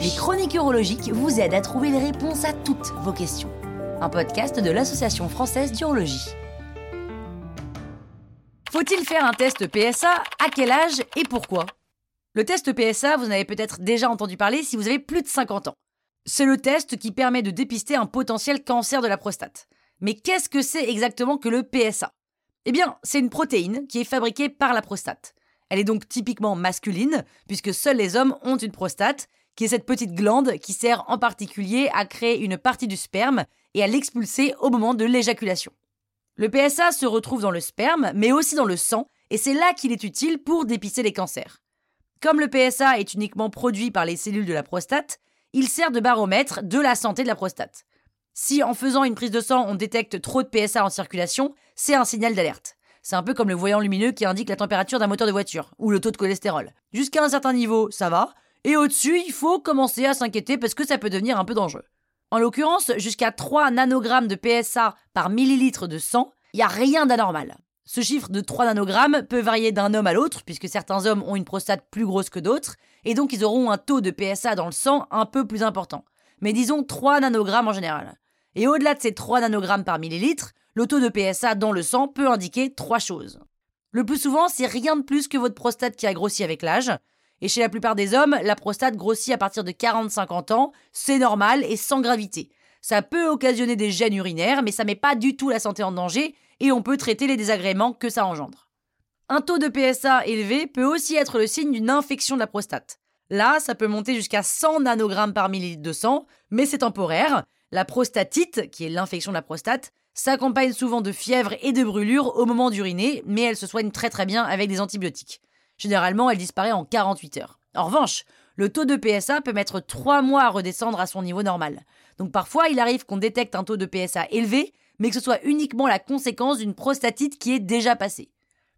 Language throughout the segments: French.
Les chroniques urologiques vous aident à trouver les réponses à toutes vos questions. Un podcast de l'Association française d'urologie. Faut-il faire un test PSA À quel âge et pourquoi? Le test PSA, vous en avez peut-être déjà entendu parler si vous avez plus de 50 ans. C'est le test qui permet de dépister un potentiel cancer de la prostate. Mais qu'est-ce que c'est exactement que le PSA Eh bien, c'est une protéine qui est fabriquée par la prostate. Elle est donc typiquement masculine, puisque seuls les hommes ont une prostate, qui est cette petite glande qui sert en particulier à créer une partie du sperme et à l'expulser au moment de l'éjaculation. Le PSA se retrouve dans le sperme, mais aussi dans le sang, et c'est là qu'il est utile pour dépister les cancers. Comme le PSA est uniquement produit par les cellules de la prostate, il sert de baromètre de la santé de la prostate. Si en faisant une prise de sang on détecte trop de PSA en circulation, c'est un signal d'alerte. C'est un peu comme le voyant lumineux qui indique la température d'un moteur de voiture, ou le taux de cholestérol. Jusqu'à un certain niveau, ça va, et au-dessus, il faut commencer à s'inquiéter parce que ça peut devenir un peu dangereux. En l'occurrence, jusqu'à 3 nanogrammes de PSA par millilitre de sang, il n'y a rien d'anormal. Ce chiffre de 3 nanogrammes peut varier d'un homme à l'autre, puisque certains hommes ont une prostate plus grosse que d'autres, et donc ils auront un taux de PSA dans le sang un peu plus important. Mais disons 3 nanogrammes en général. Et au-delà de ces 3 nanogrammes par millilitre, le taux de PSA dans le sang peut indiquer trois choses. Le plus souvent, c'est rien de plus que votre prostate qui a grossi avec l'âge, et chez la plupart des hommes, la prostate grossit à partir de 40-50 ans, c'est normal et sans gravité. Ça peut occasionner des gènes urinaires, mais ça met pas du tout la santé en danger et on peut traiter les désagréments que ça engendre. Un taux de PSA élevé peut aussi être le signe d'une infection de la prostate. Là, ça peut monter jusqu'à 100 nanogrammes par millilitre de sang, mais c'est temporaire. La prostatite, qui est l'infection de la prostate, s'accompagne souvent de fièvre et de brûlures au moment d'uriner, mais elle se soigne très très bien avec des antibiotiques. Généralement, elle disparaît en 48 heures. En revanche, le taux de PSA peut mettre 3 mois à redescendre à son niveau normal. Donc parfois, il arrive qu'on détecte un taux de PSA élevé, mais que ce soit uniquement la conséquence d'une prostatite qui est déjà passée.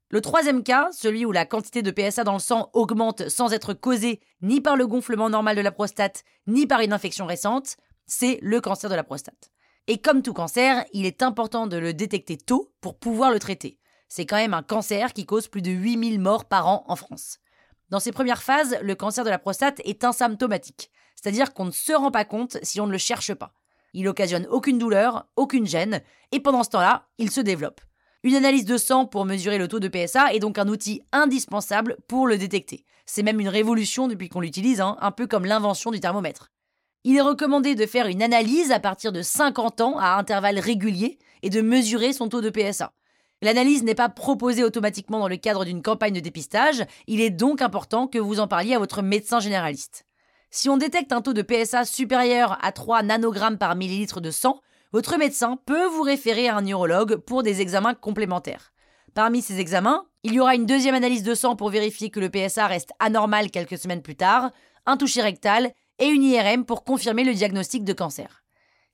Le troisième cas, celui où la quantité de PSA dans le sang augmente sans être causée ni par le gonflement normal de la prostate, ni par une infection récente, c'est le cancer de la prostate. Et comme tout cancer, il est important de le détecter tôt pour pouvoir le traiter c'est quand même un cancer qui cause plus de 8000 morts par an en France. Dans ses premières phases, le cancer de la prostate est asymptomatique, c'est-à-dire qu'on ne se rend pas compte si on ne le cherche pas. Il occasionne aucune douleur, aucune gêne, et pendant ce temps-là, il se développe. Une analyse de sang pour mesurer le taux de PSA est donc un outil indispensable pour le détecter. C'est même une révolution depuis qu'on l'utilise, hein, un peu comme l'invention du thermomètre. Il est recommandé de faire une analyse à partir de 50 ans à intervalles réguliers et de mesurer son taux de PSA. L'analyse n'est pas proposée automatiquement dans le cadre d'une campagne de dépistage, il est donc important que vous en parliez à votre médecin généraliste. Si on détecte un taux de PSA supérieur à 3 nanogrammes par millilitre de sang, votre médecin peut vous référer à un neurologue pour des examens complémentaires. Parmi ces examens, il y aura une deuxième analyse de sang pour vérifier que le PSA reste anormal quelques semaines plus tard, un toucher rectal et une IRM pour confirmer le diagnostic de cancer.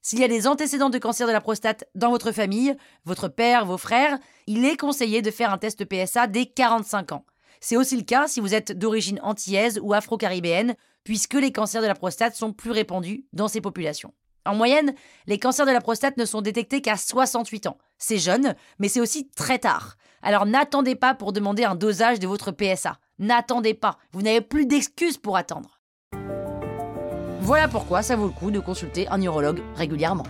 S'il y a des antécédents de cancer de la prostate dans votre famille, votre père, vos frères, il est conseillé de faire un test PSA dès 45 ans. C'est aussi le cas si vous êtes d'origine antillaise ou afro-caribéenne, puisque les cancers de la prostate sont plus répandus dans ces populations. En moyenne, les cancers de la prostate ne sont détectés qu'à 68 ans. C'est jeune, mais c'est aussi très tard. Alors n'attendez pas pour demander un dosage de votre PSA. N'attendez pas, vous n'avez plus d'excuses pour attendre. Voilà pourquoi ça vaut le coup de consulter un neurologue régulièrement.